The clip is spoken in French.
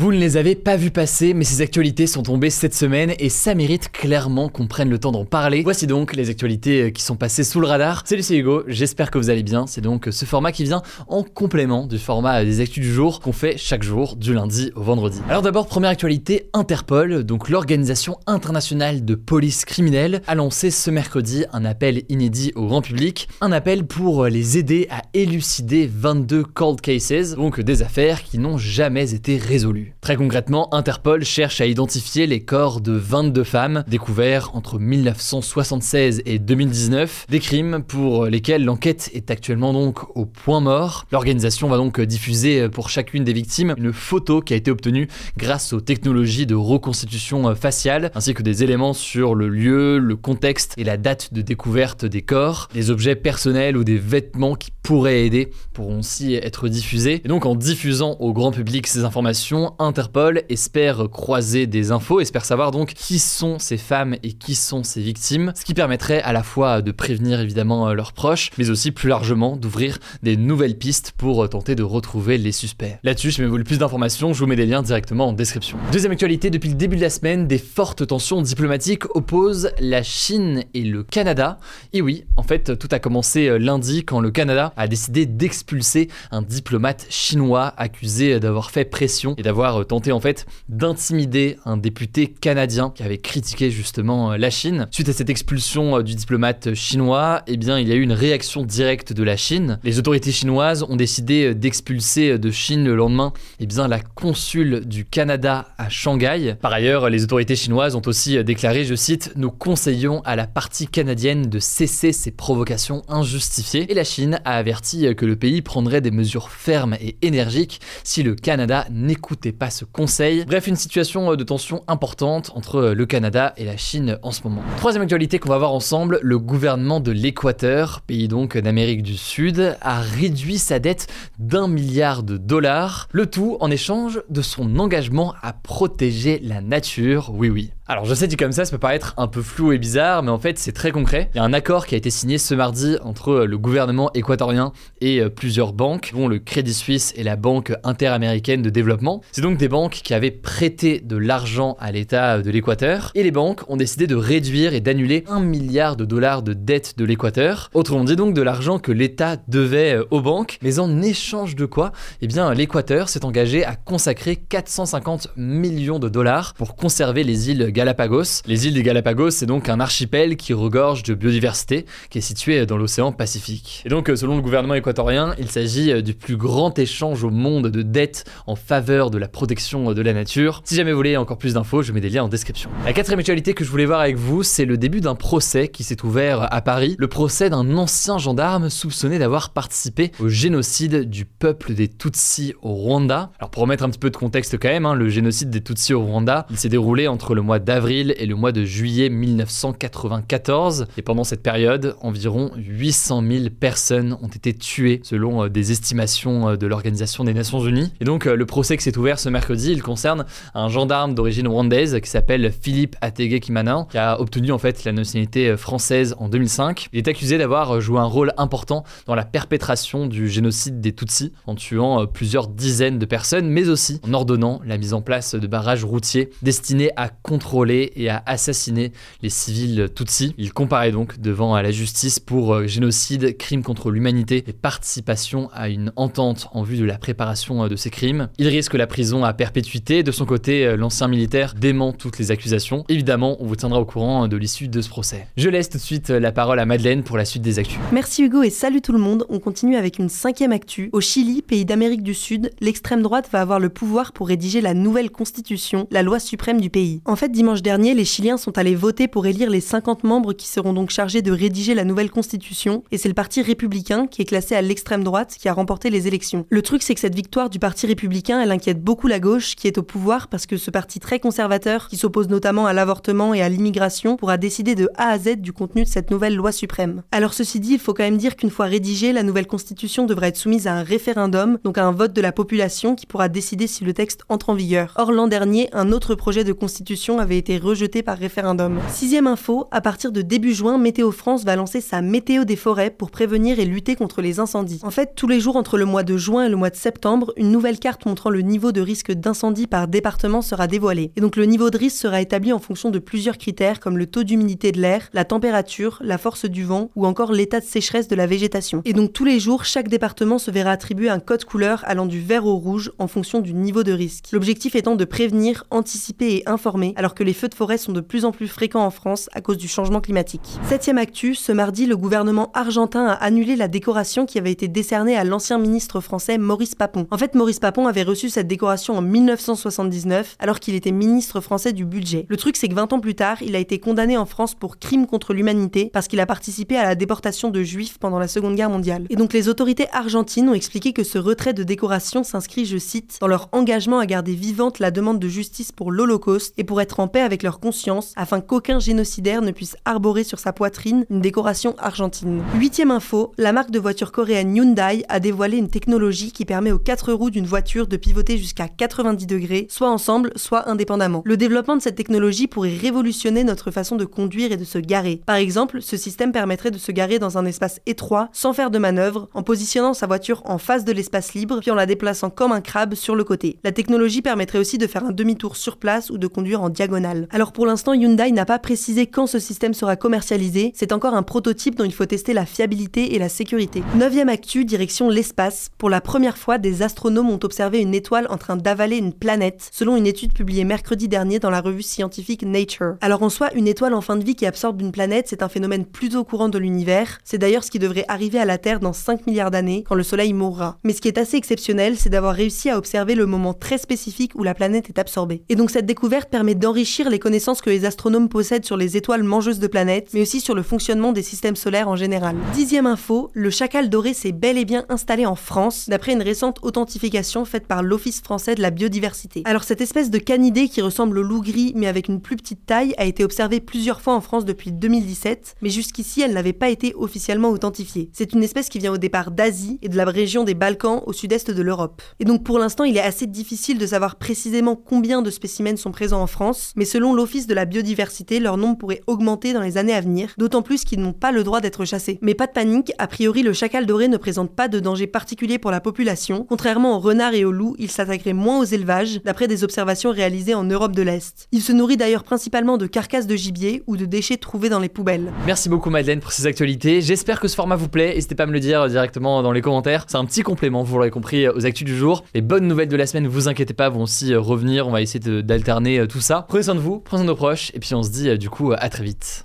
Vous ne les avez pas vus passer, mais ces actualités sont tombées cette semaine et ça mérite clairement qu'on prenne le temps d'en parler. Voici donc les actualités euh, qui sont passées sous le radar. Salut, c'est Hugo, j'espère que vous allez bien. C'est donc ce format qui vient en complément du format des actus du jour qu'on fait chaque jour du lundi au vendredi. Alors d'abord, première actualité, Interpol, donc l'organisation internationale de police criminelle, a lancé ce mercredi un appel inédit au grand public, un appel pour les aider à élucider 22 cold cases, donc des affaires qui n'ont jamais été résolues. Très concrètement, Interpol cherche à identifier les corps de 22 femmes découverts entre 1976 et 2019, des crimes pour lesquels l'enquête est actuellement donc au point mort. L'organisation va donc diffuser pour chacune des victimes une photo qui a été obtenue grâce aux technologies de reconstitution faciale, ainsi que des éléments sur le lieu, le contexte et la date de découverte des corps. Des objets personnels ou des vêtements qui pourraient aider pourront aussi être diffusés. Et donc en diffusant au grand public ces informations, Interpol espère croiser des infos, espère savoir donc qui sont ces femmes et qui sont ces victimes, ce qui permettrait à la fois de prévenir évidemment leurs proches, mais aussi plus largement d'ouvrir des nouvelles pistes pour tenter de retrouver les suspects. Là-dessus, si vous voulez plus d'informations, je vous mets des liens directement en description. Deuxième actualité, depuis le début de la semaine, des fortes tensions diplomatiques opposent la Chine et le Canada. Et oui, en fait, tout a commencé lundi quand le Canada a décidé d'expulser un diplomate chinois accusé d'avoir fait pression et d'avoir tenté en fait d'intimider un député canadien qui avait critiqué justement la Chine. Suite à cette expulsion du diplomate chinois, eh bien il y a eu une réaction directe de la Chine. Les autorités chinoises ont décidé d'expulser de Chine le lendemain eh bien la consul du Canada à Shanghai. Par ailleurs, les autorités chinoises ont aussi déclaré, je cite, nous conseillons à la partie canadienne de cesser ces provocations injustifiées et la Chine a averti que le pays prendrait des mesures fermes et énergiques si le Canada n'écoutait pas ce conseil. Bref, une situation de tension importante entre le Canada et la Chine en ce moment. Troisième actualité qu'on va voir ensemble, le gouvernement de l'Équateur, pays donc d'Amérique du Sud, a réduit sa dette d'un milliard de dollars, le tout en échange de son engagement à protéger la nature, oui oui. Alors je sais dit comme ça, ça peut paraître un peu flou et bizarre, mais en fait c'est très concret. Il y a un accord qui a été signé ce mardi entre le gouvernement équatorien et plusieurs banques, dont le Crédit Suisse et la Banque interaméricaine de développement. C'est donc des banques qui avaient prêté de l'argent à l'État de l'Équateur, et les banques ont décidé de réduire et d'annuler un milliard de dollars de dettes de l'Équateur. Autrement dit donc de l'argent que l'État devait aux banques, mais en échange de quoi? Eh bien l'Équateur s'est engagé à consacrer 450 millions de dollars pour conserver les îles Galapagos. Les îles des Galapagos, c'est donc un archipel qui regorge de biodiversité, qui est situé dans l'océan Pacifique. Et donc, selon le gouvernement équatorien, il s'agit du plus grand échange au monde de dettes en faveur de la protection de la nature. Si jamais vous voulez encore plus d'infos, je mets des liens en description. La quatrième actualité que je voulais voir avec vous, c'est le début d'un procès qui s'est ouvert à Paris. Le procès d'un ancien gendarme soupçonné d'avoir participé au génocide du peuple des Tutsis au Rwanda. Alors, pour remettre un petit peu de contexte quand même, hein, le génocide des Tutsis au Rwanda, il s'est déroulé entre le mois d'avril et le mois de juillet 1994. Et pendant cette période, environ 800 000 personnes ont été tuées selon des estimations de l'Organisation des Nations Unies. Et donc le procès qui s'est ouvert ce mercredi, il concerne un gendarme d'origine rwandaise qui s'appelle Philippe Atege Kimana, qui a obtenu en fait la nationalité française en 2005. Il est accusé d'avoir joué un rôle important dans la perpétration du génocide des Tutsis, en tuant plusieurs dizaines de personnes, mais aussi en ordonnant la mise en place de barrages routiers destinés à et à assassiner les civils Tutsis. Il comparaît donc devant la justice pour génocide, crime contre l'humanité et participation à une entente en vue de la préparation de ces crimes. Il risque la prison à perpétuité. De son côté, l'ancien militaire dément toutes les accusations. Évidemment, on vous tiendra au courant de l'issue de ce procès. Je laisse tout de suite la parole à Madeleine pour la suite des actus. Merci Hugo et salut tout le monde. On continue avec une cinquième actu. Au Chili, pays d'Amérique du Sud, l'extrême droite va avoir le pouvoir pour rédiger la nouvelle constitution, la loi suprême du pays. En fait, dimanche dernier, les Chiliens sont allés voter pour élire les 50 membres qui seront donc chargés de rédiger la nouvelle constitution, et c'est le parti républicain, qui est classé à l'extrême droite, qui a remporté les élections. Le truc, c'est que cette victoire du parti républicain, elle inquiète beaucoup la gauche, qui est au pouvoir, parce que ce parti très conservateur, qui s'oppose notamment à l'avortement et à l'immigration, pourra décider de A à Z du contenu de cette nouvelle loi suprême. Alors ceci dit, il faut quand même dire qu'une fois rédigée, la nouvelle constitution devrait être soumise à un référendum, donc à un vote de la population qui pourra décider si le texte entre en vigueur. Or l'an dernier, un autre projet de constitution avait été rejeté par référendum. Sixième info, à partir de début juin, Météo France va lancer sa météo des forêts pour prévenir et lutter contre les incendies. En fait, tous les jours entre le mois de juin et le mois de septembre, une nouvelle carte montrant le niveau de risque d'incendie par département sera dévoilée. Et donc le niveau de risque sera établi en fonction de plusieurs critères comme le taux d'humidité de l'air, la température, la force du vent ou encore l'état de sécheresse de la végétation. Et donc tous les jours, chaque département se verra attribuer un code couleur allant du vert au rouge en fonction du niveau de risque. L'objectif étant de prévenir, anticiper et informer alors que les feux de forêt sont de plus en plus fréquents en France à cause du changement climatique. Septième actu, ce mardi, le gouvernement argentin a annulé la décoration qui avait été décernée à l'ancien ministre français Maurice Papon. En fait, Maurice Papon avait reçu cette décoration en 1979 alors qu'il était ministre français du budget. Le truc c'est que 20 ans plus tard, il a été condamné en France pour crime contre l'humanité parce qu'il a participé à la déportation de juifs pendant la Seconde Guerre mondiale. Et donc les autorités argentines ont expliqué que ce retrait de décoration s'inscrit, je cite, dans leur engagement à garder vivante la demande de justice pour l'Holocauste et pour être en paix avec leur conscience afin qu'aucun génocidaire ne puisse arborer sur sa poitrine une décoration argentine. Huitième info, la marque de voiture coréenne Hyundai a dévoilé une technologie qui permet aux quatre roues d'une voiture de pivoter jusqu'à 90 degrés, soit ensemble, soit indépendamment. Le développement de cette technologie pourrait révolutionner notre façon de conduire et de se garer. Par exemple, ce système permettrait de se garer dans un espace étroit, sans faire de manœuvre, en positionnant sa voiture en face de l'espace libre, puis en la déplaçant comme un crabe sur le côté. La technologie permettrait aussi de faire un demi-tour sur place ou de conduire en diagonale. Alors pour l'instant, Hyundai n'a pas précisé quand ce système sera commercialisé, c'est encore un prototype dont il faut tester la fiabilité et la sécurité. Neuvième actu, direction l'espace. Pour la première fois, des astronomes ont observé une étoile en train d'avaler une planète, selon une étude publiée mercredi dernier dans la revue scientifique Nature. Alors en soi, une étoile en fin de vie qui absorbe une planète, c'est un phénomène plutôt courant de l'univers. C'est d'ailleurs ce qui devrait arriver à la Terre dans 5 milliards d'années, quand le Soleil mourra. Mais ce qui est assez exceptionnel, c'est d'avoir réussi à observer le moment très spécifique où la planète est absorbée. Et donc cette découverte permet d'enrichir les connaissances que les astronomes possèdent sur les étoiles mangeuses de planètes, mais aussi sur le fonctionnement des systèmes solaires en général. Dixième info, le chacal doré s'est bel et bien installé en France, d'après une récente authentification faite par l'Office français de la biodiversité. Alors cette espèce de canidé qui ressemble au loup gris mais avec une plus petite taille a été observée plusieurs fois en France depuis 2017, mais jusqu'ici elle n'avait pas été officiellement authentifiée. C'est une espèce qui vient au départ d'Asie et de la région des Balkans au sud-est de l'Europe. Et donc pour l'instant il est assez difficile de savoir précisément combien de spécimens sont présents en France, mais selon l'Office de la biodiversité, leur nombre pourrait augmenter dans les années à venir, d'autant plus qu'ils n'ont pas le droit d'être chassés. Mais pas de panique, a priori le chacal doré ne présente pas de danger particulier pour la population, contrairement aux renards et aux loups, il s'attaquerait moins aux élevages, d'après des observations réalisées en Europe de l'Est. Il se nourrit d'ailleurs principalement de carcasses de gibier ou de déchets trouvés dans les poubelles. Merci beaucoup Madeleine pour ces actualités. J'espère que ce format vous plaît. N'hésitez pas à me le dire directement dans les commentaires. C'est un petit complément, vous l'aurez compris, aux actus du jour. Les bonnes nouvelles de la semaine, vous inquiétez pas, vont aussi euh, revenir. On va essayer d'alterner euh, tout ça. Prenez de vous, prenez soin nos proches, et puis on se dit euh, du coup à très vite.